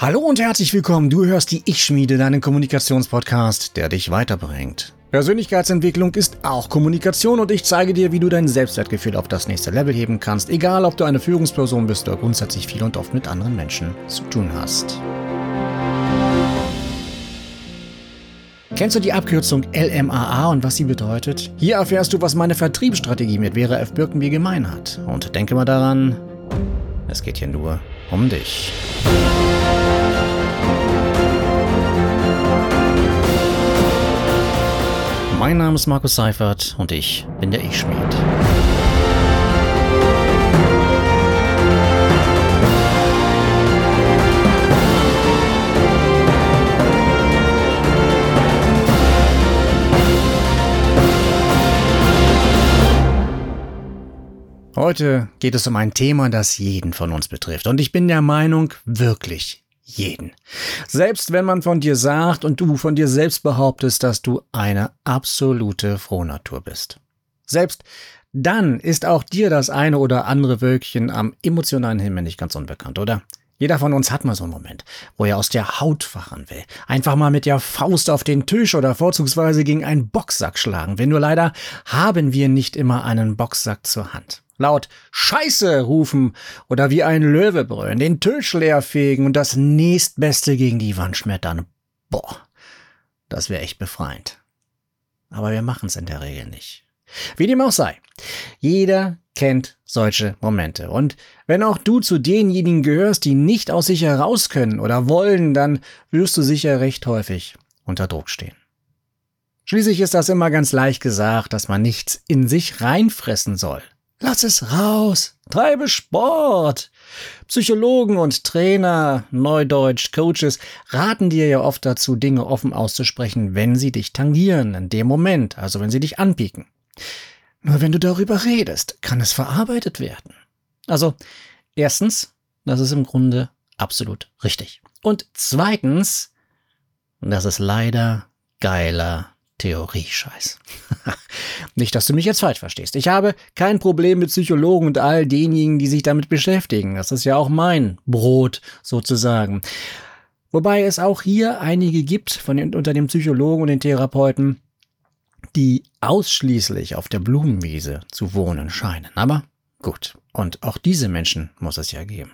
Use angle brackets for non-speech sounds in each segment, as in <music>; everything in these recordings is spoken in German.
Hallo und herzlich willkommen. Du hörst die Ich-Schmiede, deinen Kommunikationspodcast, der dich weiterbringt. Persönlichkeitsentwicklung ist auch Kommunikation und ich zeige dir, wie du dein Selbstwertgefühl auf das nächste Level heben kannst, egal ob du eine Führungsperson bist oder grundsätzlich viel und oft mit anderen Menschen zu tun hast. Kennst du die Abkürzung LMAA und was sie bedeutet? Hier erfährst du, was meine Vertriebsstrategie mit Vera F. Birkenby gemein hat. Und denke mal daran, es geht hier nur um dich. Mein Name ist Markus Seifert und ich bin der Ich-Schmied. Heute geht es um ein Thema, das jeden von uns betrifft. Und ich bin der Meinung, wirklich jeden. Selbst wenn man von dir sagt und du von dir selbst behauptest, dass du eine absolute Frohnatur bist. Selbst dann ist auch dir das eine oder andere Wölkchen am emotionalen Himmel nicht ganz unbekannt, oder? Jeder von uns hat mal so einen Moment, wo er aus der Haut fahren will. Einfach mal mit der Faust auf den Tisch oder vorzugsweise gegen einen Boxsack schlagen. Wenn nur leider haben wir nicht immer einen Boxsack zur Hand laut Scheiße rufen oder wie ein Löwe brüllen, den Tisch leer fegen und das nächstbeste gegen die Wand schmettern. Boah, das wäre echt befreiend. Aber wir machen es in der Regel nicht. Wie dem auch sei. Jeder kennt solche Momente. Und wenn auch du zu denjenigen gehörst, die nicht aus sich heraus können oder wollen, dann wirst du sicher recht häufig unter Druck stehen. Schließlich ist das immer ganz leicht gesagt, dass man nichts in sich reinfressen soll. Lass es raus. Treibe Sport. Psychologen und Trainer, Neudeutsch, Coaches raten dir ja oft dazu, Dinge offen auszusprechen, wenn sie dich tangieren, in dem Moment, also wenn sie dich anpieken. Nur wenn du darüber redest, kann es verarbeitet werden. Also, erstens, das ist im Grunde absolut richtig. Und zweitens, das ist leider geiler Theorie-Scheiß. <laughs> Nicht, dass du mich jetzt falsch verstehst. Ich habe kein Problem mit Psychologen und all denjenigen, die sich damit beschäftigen. Das ist ja auch mein Brot sozusagen. Wobei es auch hier einige gibt von den, unter den Psychologen und den Therapeuten, die ausschließlich auf der Blumenwiese zu wohnen scheinen. Aber gut. Und auch diese Menschen muss es ja geben.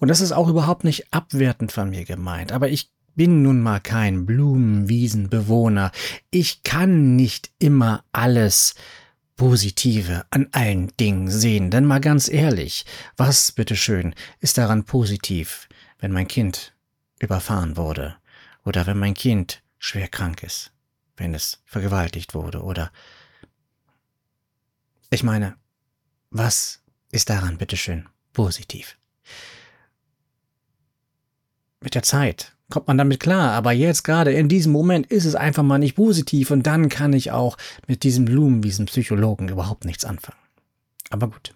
Und das ist auch überhaupt nicht abwertend von mir gemeint. Aber ich bin nun mal kein Blumenwiesenbewohner. Ich kann nicht immer alles Positive an allen Dingen sehen. Denn mal ganz ehrlich, was, bitteschön, ist daran positiv, wenn mein Kind überfahren wurde? Oder wenn mein Kind schwer krank ist? Wenn es vergewaltigt wurde? Oder ich meine, was ist daran, bitteschön, positiv? Mit der Zeit kommt man damit klar. Aber jetzt gerade in diesem Moment ist es einfach mal nicht positiv und dann kann ich auch mit diesem Blumenwiesen-Psychologen überhaupt nichts anfangen. Aber gut.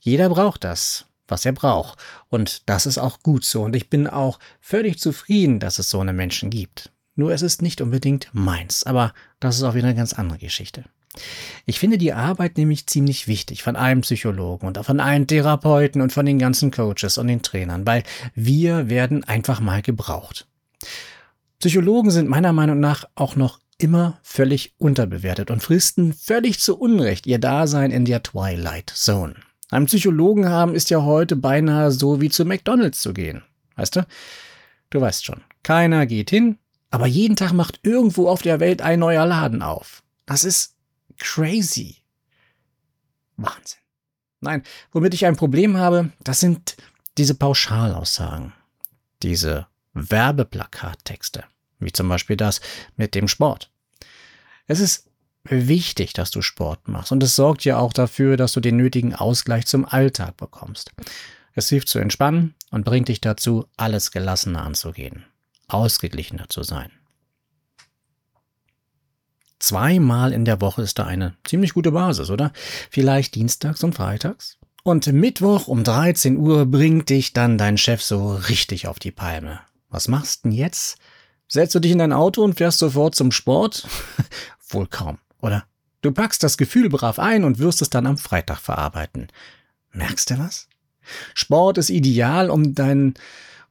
Jeder braucht das, was er braucht. Und das ist auch gut so. Und ich bin auch völlig zufrieden, dass es so eine Menschen gibt. Nur es ist nicht unbedingt meins. Aber das ist auch wieder eine ganz andere Geschichte. Ich finde die Arbeit nämlich ziemlich wichtig von einem Psychologen und von allen Therapeuten und von den ganzen Coaches und den Trainern, weil wir werden einfach mal gebraucht. Psychologen sind meiner Meinung nach auch noch immer völlig unterbewertet und fristen völlig zu Unrecht ihr Dasein in der Twilight Zone. Einen Psychologen haben ist ja heute beinahe so wie zu McDonald's zu gehen. Weißt du? Du weißt schon. Keiner geht hin, aber jeden Tag macht irgendwo auf der Welt ein neuer Laden auf. Das ist crazy. Wahnsinn. Nein, womit ich ein Problem habe, das sind diese Pauschalaussagen, diese Werbeplakattexte, wie zum Beispiel das mit dem Sport. Es ist wichtig, dass du Sport machst und es sorgt ja auch dafür, dass du den nötigen Ausgleich zum Alltag bekommst. Es hilft zu entspannen und bringt dich dazu, alles gelassener anzugehen, ausgeglichener zu sein. Zweimal in der Woche ist da eine ziemlich gute Basis, oder? Vielleicht dienstags und freitags? Und Mittwoch um 13 Uhr bringt dich dann dein Chef so richtig auf die Palme. Was machst denn jetzt? Setzt du dich in dein Auto und fährst sofort zum Sport? <laughs> Wohl kaum, oder? Du packst das Gefühl brav ein und wirst es dann am Freitag verarbeiten. Merkst du was? Sport ist ideal, um deinen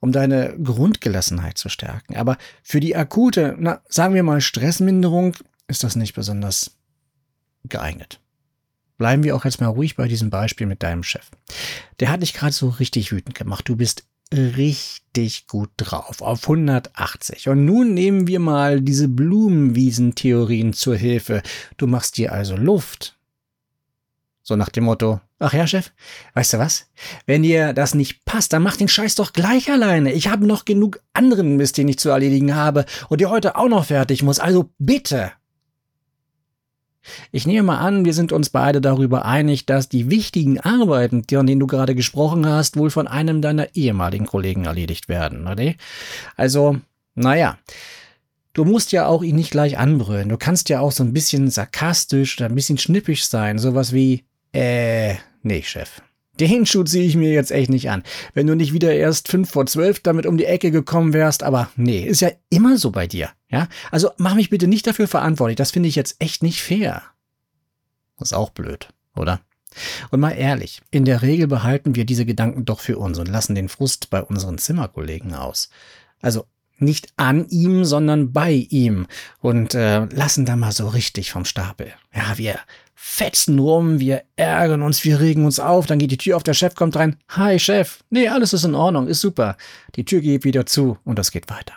um deine Grundgelassenheit zu stärken. Aber für die akute, na, sagen wir mal Stressminderung, ist das nicht besonders geeignet. Bleiben wir auch jetzt mal ruhig bei diesem Beispiel mit deinem Chef. Der hat dich gerade so richtig wütend gemacht. Du bist richtig gut drauf, auf 180. Und nun nehmen wir mal diese Blumenwiesentheorien zur Hilfe. Du machst dir also Luft. So nach dem Motto, ach ja, Chef, weißt du was? Wenn dir das nicht passt, dann mach den Scheiß doch gleich alleine. Ich habe noch genug anderen Mist, den ich zu erledigen habe und der heute auch noch fertig muss. Also bitte. Ich nehme mal an, wir sind uns beide darüber einig, dass die wichtigen Arbeiten, von denen du gerade gesprochen hast, wohl von einem deiner ehemaligen Kollegen erledigt werden, oder? Also, naja. Du musst ja auch ihn nicht gleich anbrüllen. Du kannst ja auch so ein bisschen sarkastisch oder ein bisschen schnippisch sein. Sowas wie, äh, nee, Chef. Den Schuh ziehe ich mir jetzt echt nicht an. Wenn du nicht wieder erst fünf vor zwölf damit um die Ecke gekommen wärst, aber nee, ist ja immer so bei dir, ja? Also mach mich bitte nicht dafür verantwortlich, das finde ich jetzt echt nicht fair. ist auch blöd, oder? Und mal ehrlich, in der Regel behalten wir diese Gedanken doch für uns und lassen den Frust bei unseren Zimmerkollegen aus. Also nicht an ihm, sondern bei ihm und äh, lassen da mal so richtig vom Stapel. Ja, wir fetzen rum, wir ärgern uns, wir regen uns auf, dann geht die Tür auf, der Chef kommt rein. Hi, Chef. Nee, alles ist in Ordnung, ist super. Die Tür geht wieder zu und das geht weiter.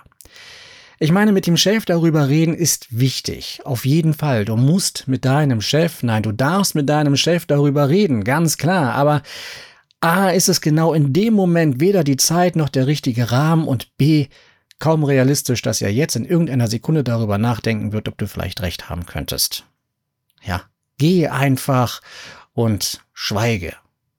Ich meine, mit dem Chef darüber reden ist wichtig. Auf jeden Fall. Du musst mit deinem Chef, nein, du darfst mit deinem Chef darüber reden, ganz klar. Aber A ist es genau in dem Moment weder die Zeit noch der richtige Rahmen und B kaum realistisch, dass er jetzt in irgendeiner Sekunde darüber nachdenken wird, ob du vielleicht recht haben könntest. Ja, geh einfach und schweige.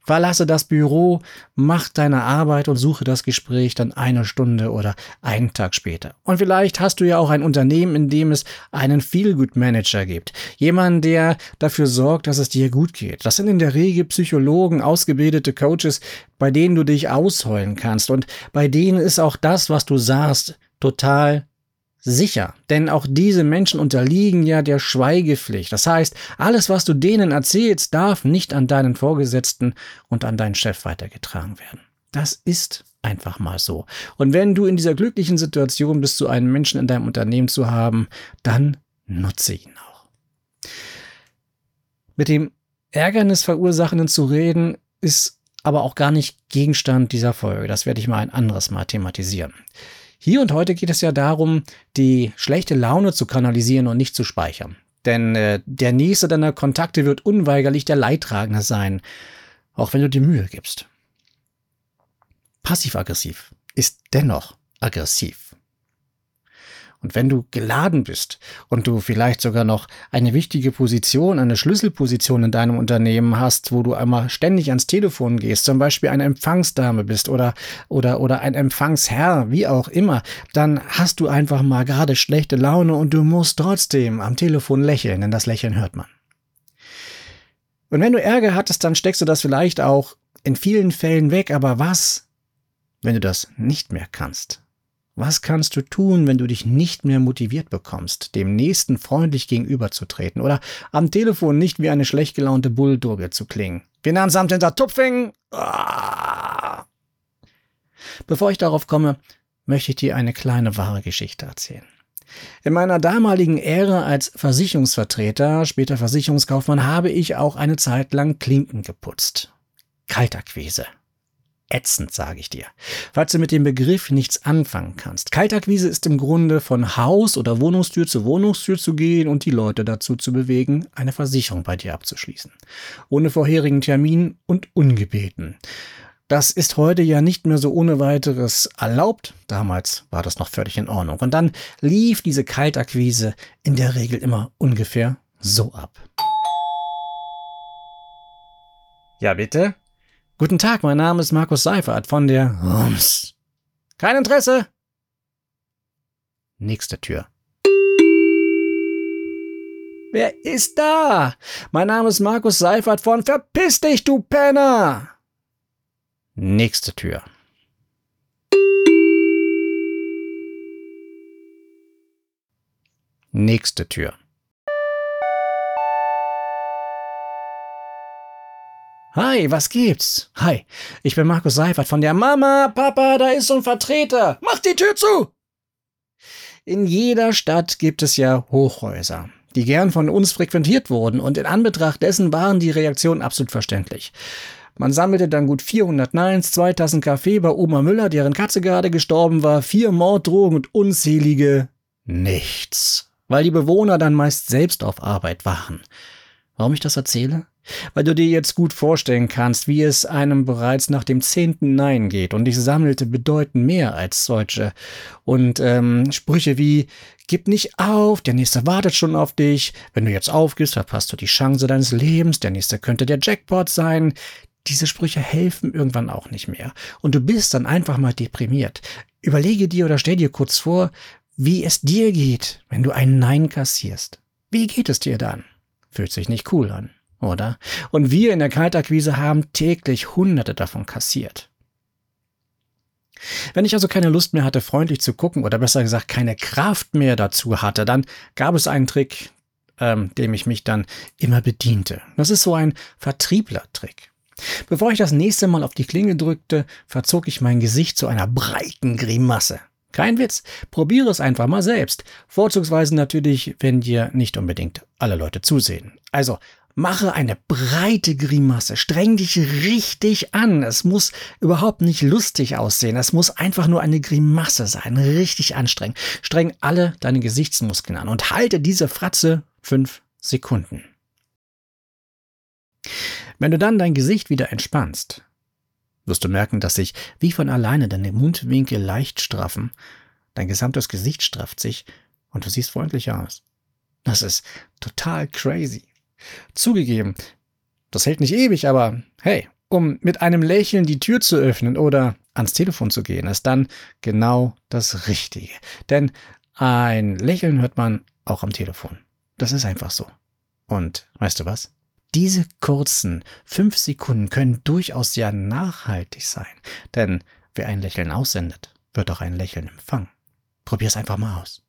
Verlasse das Büro, mach deine Arbeit und suche das Gespräch dann eine Stunde oder einen Tag später. Und vielleicht hast du ja auch ein Unternehmen, in dem es einen Feelgood-Manager gibt. Jemand, der dafür sorgt, dass es dir gut geht. Das sind in der Regel Psychologen, ausgebildete Coaches, bei denen du dich ausheulen kannst. Und bei denen ist auch das, was du sagst, total sicher, denn auch diese Menschen unterliegen ja der Schweigepflicht. Das heißt, alles, was du denen erzählst, darf nicht an deinen Vorgesetzten und an deinen Chef weitergetragen werden. Das ist einfach mal so. Und wenn du in dieser glücklichen Situation bist, so einen Menschen in deinem Unternehmen zu haben, dann nutze ihn auch. Mit dem Ärgernis verursachenden zu reden, ist aber auch gar nicht Gegenstand dieser Folge. Das werde ich mal ein anderes Mal thematisieren. Hier und heute geht es ja darum, die schlechte Laune zu kanalisieren und nicht zu speichern. Denn äh, der nächste deiner Kontakte wird unweigerlich der Leidtragende sein, auch wenn du dir Mühe gibst. Passiv-aggressiv ist dennoch aggressiv. Und wenn du geladen bist und du vielleicht sogar noch eine wichtige Position, eine Schlüsselposition in deinem Unternehmen hast, wo du einmal ständig ans Telefon gehst, zum Beispiel eine Empfangsdame bist oder, oder, oder ein Empfangsherr, wie auch immer, dann hast du einfach mal gerade schlechte Laune und du musst trotzdem am Telefon lächeln, denn das Lächeln hört man. Und wenn du Ärger hattest, dann steckst du das vielleicht auch in vielen Fällen weg, aber was, wenn du das nicht mehr kannst? Was kannst du tun, wenn du dich nicht mehr motiviert bekommst, dem Nächsten freundlich gegenüberzutreten oder am Telefon nicht wie eine schlecht gelaunte Bulldogge zu klingen? Finanzamt hinter Tupfing! Ah! Bevor ich darauf komme, möchte ich dir eine kleine wahre Geschichte erzählen. In meiner damaligen Ära als Versicherungsvertreter, später Versicherungskaufmann, habe ich auch eine Zeit lang Klinken geputzt. Kaltakquise ätzend, sage ich dir. Falls du mit dem Begriff nichts anfangen kannst. Kaltakquise ist im Grunde von Haus- oder Wohnungstür zu Wohnungstür zu gehen und die Leute dazu zu bewegen, eine Versicherung bei dir abzuschließen. Ohne vorherigen Termin und ungebeten. Das ist heute ja nicht mehr so ohne weiteres erlaubt. Damals war das noch völlig in Ordnung. Und dann lief diese Kaltakquise in der Regel immer ungefähr so ab. Ja, bitte? Guten Tag, mein Name ist Markus Seifert von der Rums. Kein Interesse? Nächste Tür. Wer ist da? Mein Name ist Markus Seifert von Verpiss dich, du Penner! Nächste Tür. Nächste Tür. Hi, was gibt's? Hi, ich bin Markus Seifert von der Mama, Papa, da ist so ein Vertreter. Mach die Tür zu! In jeder Stadt gibt es ja Hochhäuser, die gern von uns frequentiert wurden und in Anbetracht dessen waren die Reaktionen absolut verständlich. Man sammelte dann gut 400 Neins, zwei Tassen Kaffee bei Oma Müller, deren Katze gerade gestorben war, vier Morddrogen und unzählige nichts, weil die Bewohner dann meist selbst auf Arbeit waren. Warum ich das erzähle? Weil du dir jetzt gut vorstellen kannst, wie es einem bereits nach dem zehnten Nein geht. Und ich sammelte bedeutend mehr als solche. Und ähm, Sprüche wie Gib nicht auf, der nächste wartet schon auf dich. Wenn du jetzt aufgibst, verpasst du die Chance deines Lebens. Der nächste könnte der Jackpot sein. Diese Sprüche helfen irgendwann auch nicht mehr. Und du bist dann einfach mal deprimiert. Überlege dir oder stell dir kurz vor, wie es dir geht, wenn du ein Nein kassierst. Wie geht es dir dann? Fühlt sich nicht cool an, oder? Und wir in der Kaltakquise haben täglich Hunderte davon kassiert. Wenn ich also keine Lust mehr hatte, freundlich zu gucken oder besser gesagt keine Kraft mehr dazu hatte, dann gab es einen Trick, ähm, dem ich mich dann immer bediente. Das ist so ein Vertriebler-Trick. Bevor ich das nächste Mal auf die Klinge drückte, verzog ich mein Gesicht zu einer breiten Grimasse. Kein Witz, probiere es einfach mal selbst. Vorzugsweise natürlich, wenn dir nicht unbedingt alle Leute zusehen. Also, mache eine breite Grimasse, streng dich richtig an. Es muss überhaupt nicht lustig aussehen, es muss einfach nur eine Grimasse sein, richtig anstrengend. Streng alle deine Gesichtsmuskeln an und halte diese Fratze fünf Sekunden. Wenn du dann dein Gesicht wieder entspannst, wirst du merken, dass sich wie von alleine deine Mundwinkel leicht straffen, dein gesamtes Gesicht strafft sich und du siehst freundlicher aus. Das ist total crazy. Zugegeben, das hält nicht ewig, aber hey, um mit einem Lächeln die Tür zu öffnen oder ans Telefon zu gehen, ist dann genau das Richtige. Denn ein Lächeln hört man auch am Telefon. Das ist einfach so. Und weißt du was? Diese kurzen fünf Sekunden können durchaus sehr nachhaltig sein, denn wer ein Lächeln aussendet, wird auch ein Lächeln empfangen. Probier's einfach mal aus.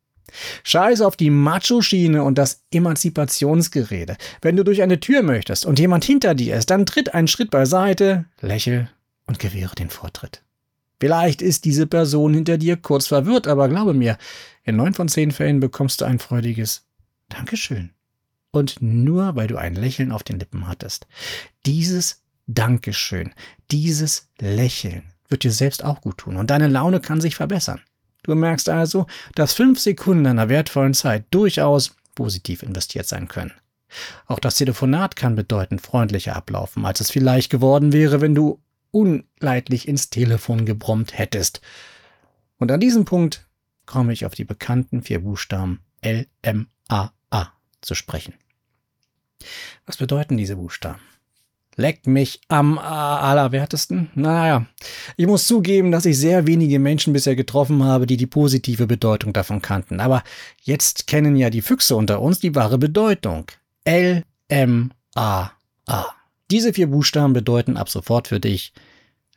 Scheiß auf die Macho-Schiene und das Emanzipationsgerede. Wenn du durch eine Tür möchtest und jemand hinter dir ist, dann tritt einen Schritt beiseite, lächel und gewähre den Vortritt. Vielleicht ist diese Person hinter dir kurz verwirrt, aber glaube mir, in neun von zehn Fällen bekommst du ein freudiges Dankeschön und nur weil du ein Lächeln auf den Lippen hattest. Dieses Dankeschön, dieses Lächeln wird dir selbst auch gut tun und deine Laune kann sich verbessern. Du merkst also, dass fünf Sekunden deiner wertvollen Zeit durchaus positiv investiert sein können. Auch das Telefonat kann bedeutend freundlicher ablaufen, als es vielleicht geworden wäre, wenn du unleidlich ins Telefon gebrummt hättest. Und an diesem Punkt komme ich auf die bekannten vier Buchstaben L, M, A, zu sprechen. Was bedeuten diese Buchstaben? Leck mich am allerwertesten. Naja, ich muss zugeben, dass ich sehr wenige Menschen bisher getroffen habe, die die positive Bedeutung davon kannten. Aber jetzt kennen ja die Füchse unter uns die wahre Bedeutung. L, M, A. Diese vier Buchstaben bedeuten ab sofort für dich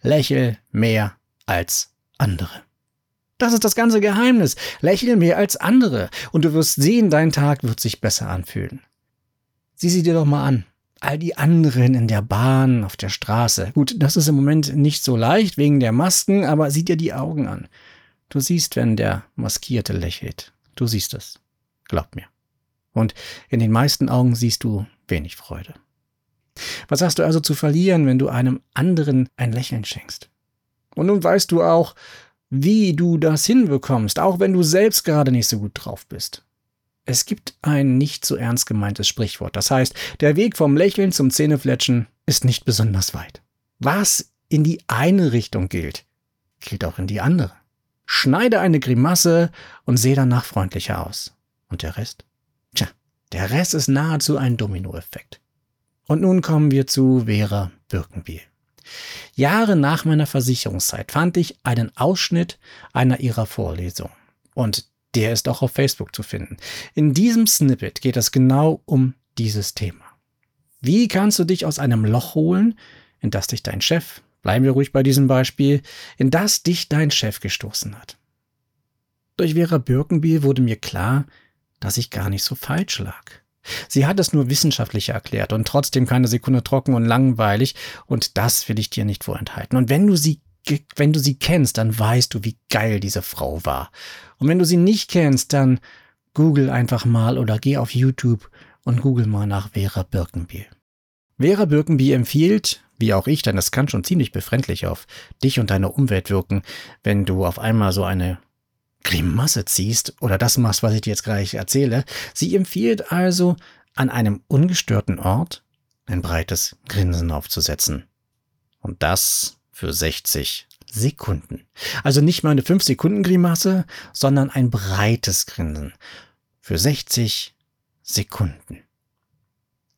Lächel mehr als andere. Das ist das ganze Geheimnis. Lächle mehr als andere und du wirst sehen, dein Tag wird sich besser anfühlen. Sieh sie dir doch mal an. All die anderen in der Bahn, auf der Straße. Gut, das ist im Moment nicht so leicht wegen der Masken, aber sieh dir die Augen an. Du siehst, wenn der Maskierte lächelt. Du siehst es. Glaub mir. Und in den meisten Augen siehst du wenig Freude. Was hast du also zu verlieren, wenn du einem anderen ein Lächeln schenkst? Und nun weißt du auch, wie du das hinbekommst, auch wenn du selbst gerade nicht so gut drauf bist. Es gibt ein nicht so ernst gemeintes Sprichwort. Das heißt, der Weg vom Lächeln zum Zähnefletschen ist nicht besonders weit. Was in die eine Richtung gilt, gilt auch in die andere. Schneide eine Grimasse und sehe danach freundlicher aus. Und der Rest? Tja, der Rest ist nahezu ein Dominoeffekt. Und nun kommen wir zu Vera Birkenbiel. Jahre nach meiner Versicherungszeit fand ich einen Ausschnitt einer ihrer Vorlesungen. Und der ist auch auf Facebook zu finden. In diesem Snippet geht es genau um dieses Thema. Wie kannst du dich aus einem Loch holen, in das dich dein Chef, bleiben wir ruhig bei diesem Beispiel, in das dich dein Chef gestoßen hat? Durch Vera Birkenbiel wurde mir klar, dass ich gar nicht so falsch lag. Sie hat es nur wissenschaftlich erklärt und trotzdem keine Sekunde trocken und langweilig und das will ich dir nicht vorenthalten. Und wenn du sie wenn du sie kennst, dann weißt du, wie geil diese Frau war. Und wenn du sie nicht kennst, dann google einfach mal oder geh auf YouTube und google mal nach Vera Birkenbiel. Vera Birkenbiel empfiehlt, wie auch ich, denn das kann schon ziemlich befremdlich auf dich und deine Umwelt wirken, wenn du auf einmal so eine Grimasse ziehst oder das machst, was ich dir jetzt gleich erzähle. Sie empfiehlt also, an einem ungestörten Ort ein breites Grinsen aufzusetzen. Und das für 60 Sekunden. Also nicht mal eine 5 Sekunden Grimasse, sondern ein breites Grinsen. Für 60 Sekunden.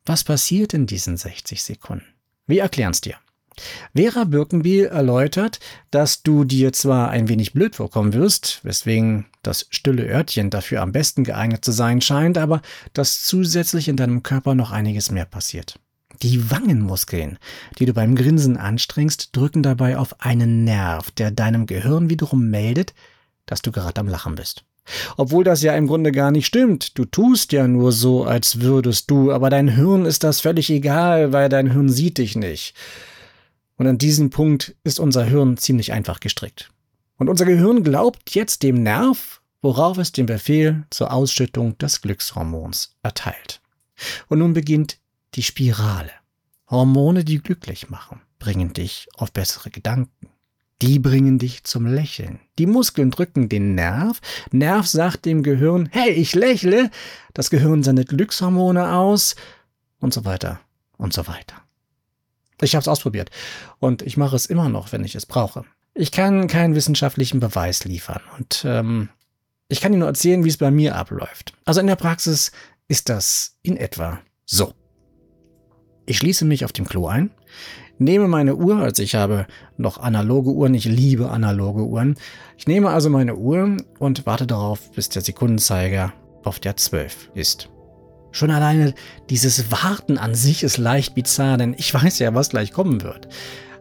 Was passiert in diesen 60 Sekunden? Wir erklären's dir. Vera Birkenbiel erläutert, dass du dir zwar ein wenig blöd vorkommen wirst, weswegen das stille Örtchen dafür am besten geeignet zu sein scheint, aber dass zusätzlich in deinem Körper noch einiges mehr passiert. Die Wangenmuskeln, die du beim Grinsen anstrengst, drücken dabei auf einen Nerv, der deinem Gehirn wiederum meldet, dass du gerade am Lachen bist. Obwohl das ja im Grunde gar nicht stimmt. Du tust ja nur so, als würdest du, aber dein Hirn ist das völlig egal, weil dein Hirn sieht dich nicht. Und an diesem Punkt ist unser Hirn ziemlich einfach gestrickt. Und unser Gehirn glaubt jetzt dem Nerv, worauf es den Befehl zur Ausschüttung des Glückshormons erteilt. Und nun beginnt die Spirale. Hormone, die glücklich machen, bringen dich auf bessere Gedanken. Die bringen dich zum Lächeln. Die Muskeln drücken den Nerv. Nerv sagt dem Gehirn, hey, ich lächle. Das Gehirn sendet Glückshormone aus und so weiter und so weiter. Ich habe es ausprobiert und ich mache es immer noch, wenn ich es brauche. Ich kann keinen wissenschaftlichen Beweis liefern und ähm, ich kann Ihnen nur erzählen, wie es bei mir abläuft. Also in der Praxis ist das in etwa so. Ich schließe mich auf dem Klo ein, nehme meine Uhr, also ich habe noch analoge Uhren, ich liebe analoge Uhren. Ich nehme also meine Uhr und warte darauf, bis der Sekundenzeiger auf der 12 ist. Schon alleine dieses Warten an sich ist leicht bizarr, denn ich weiß ja, was gleich kommen wird.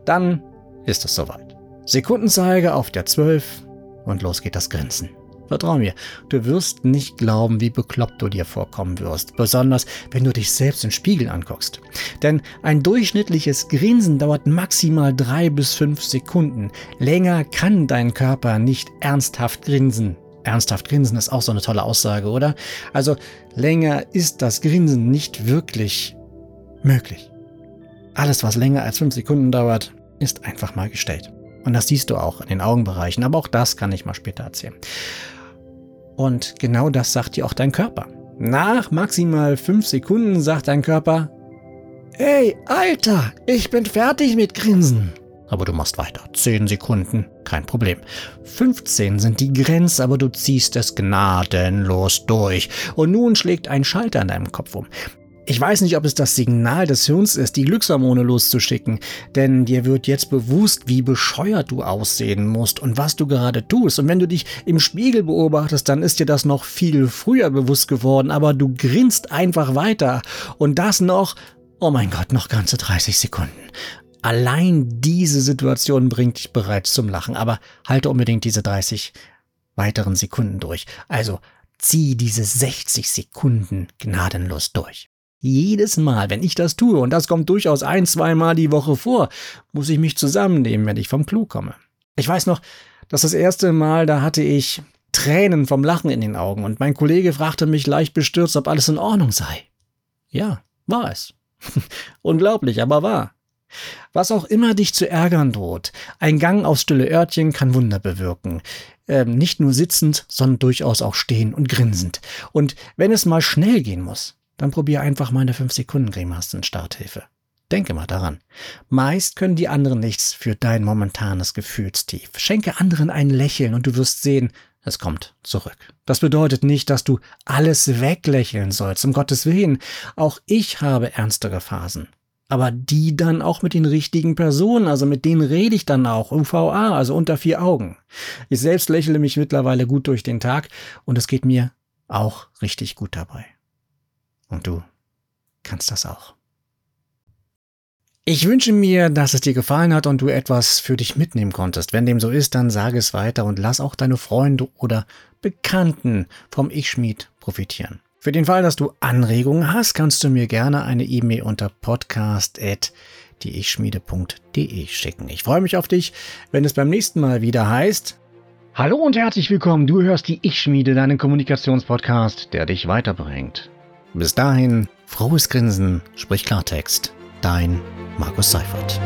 Dann ist es soweit. Sekundenzeiger auf der 12 und los geht das Grinsen. Vertrau mir, du wirst nicht glauben, wie bekloppt du dir vorkommen wirst, besonders wenn du dich selbst im Spiegel anguckst. Denn ein durchschnittliches Grinsen dauert maximal drei bis fünf Sekunden. Länger kann dein Körper nicht ernsthaft grinsen. Ernsthaft grinsen ist auch so eine tolle Aussage, oder? Also länger ist das Grinsen nicht wirklich möglich. Alles, was länger als fünf Sekunden dauert, ist einfach mal gestellt. Und das siehst du auch in den Augenbereichen, aber auch das kann ich mal später erzählen. Und genau das sagt dir auch dein Körper. Nach maximal fünf Sekunden sagt dein Körper, Ey, Alter, ich bin fertig mit Grinsen. Aber du machst weiter. 10 Sekunden, kein Problem. 15 sind die Grenze, aber du ziehst es gnadenlos durch. Und nun schlägt ein Schalter in deinem Kopf um. Ich weiß nicht, ob es das Signal des Hirns ist, die Glückshormone loszuschicken, denn dir wird jetzt bewusst, wie bescheuert du aussehen musst und was du gerade tust. Und wenn du dich im Spiegel beobachtest, dann ist dir das noch viel früher bewusst geworden, aber du grinst einfach weiter. Und das noch, oh mein Gott, noch ganze 30 Sekunden. Allein diese Situation bringt dich bereits zum Lachen, aber halte unbedingt diese 30 weiteren Sekunden durch. Also zieh diese 60 Sekunden gnadenlos durch. Jedes Mal, wenn ich das tue, und das kommt durchaus ein, zweimal die Woche vor, muss ich mich zusammennehmen, wenn ich vom Klo komme. Ich weiß noch, dass das erste Mal, da hatte ich Tränen vom Lachen in den Augen und mein Kollege fragte mich leicht bestürzt, ob alles in Ordnung sei. Ja, war es. <laughs> Unglaublich, aber wahr. Was auch immer dich zu ärgern droht, ein Gang aufs stille Örtchen kann Wunder bewirken. Ähm, nicht nur sitzend, sondern durchaus auch stehen und grinsend. Und wenn es mal schnell gehen muss, dann probier einfach meine 5-Sekunden-Grimassen-Starthilfe. Denke mal daran. Meist können die anderen nichts für dein momentanes Gefühlstief. Schenke anderen ein Lächeln und du wirst sehen, es kommt zurück. Das bedeutet nicht, dass du alles weglächeln sollst, um Gottes Willen. Auch ich habe ernstere Phasen aber die dann auch mit den richtigen Personen, also mit denen rede ich dann auch, UVA, also unter vier Augen. Ich selbst lächle mich mittlerweile gut durch den Tag und es geht mir auch richtig gut dabei. Und du kannst das auch. Ich wünsche mir, dass es dir gefallen hat und du etwas für dich mitnehmen konntest. Wenn dem so ist, dann sage es weiter und lass auch deine Freunde oder Bekannten vom Ich-Schmied profitieren. Für den Fall, dass du Anregungen hast, kannst du mir gerne eine E-Mail unter podcast.dieichschmiede.de schicken. Ich freue mich auf dich, wenn es beim nächsten Mal wieder heißt. Hallo und herzlich willkommen. Du hörst die Ich Schmiede, deinen Kommunikationspodcast, der dich weiterbringt. Bis dahin, frohes Grinsen, sprich Klartext. Dein Markus Seifert.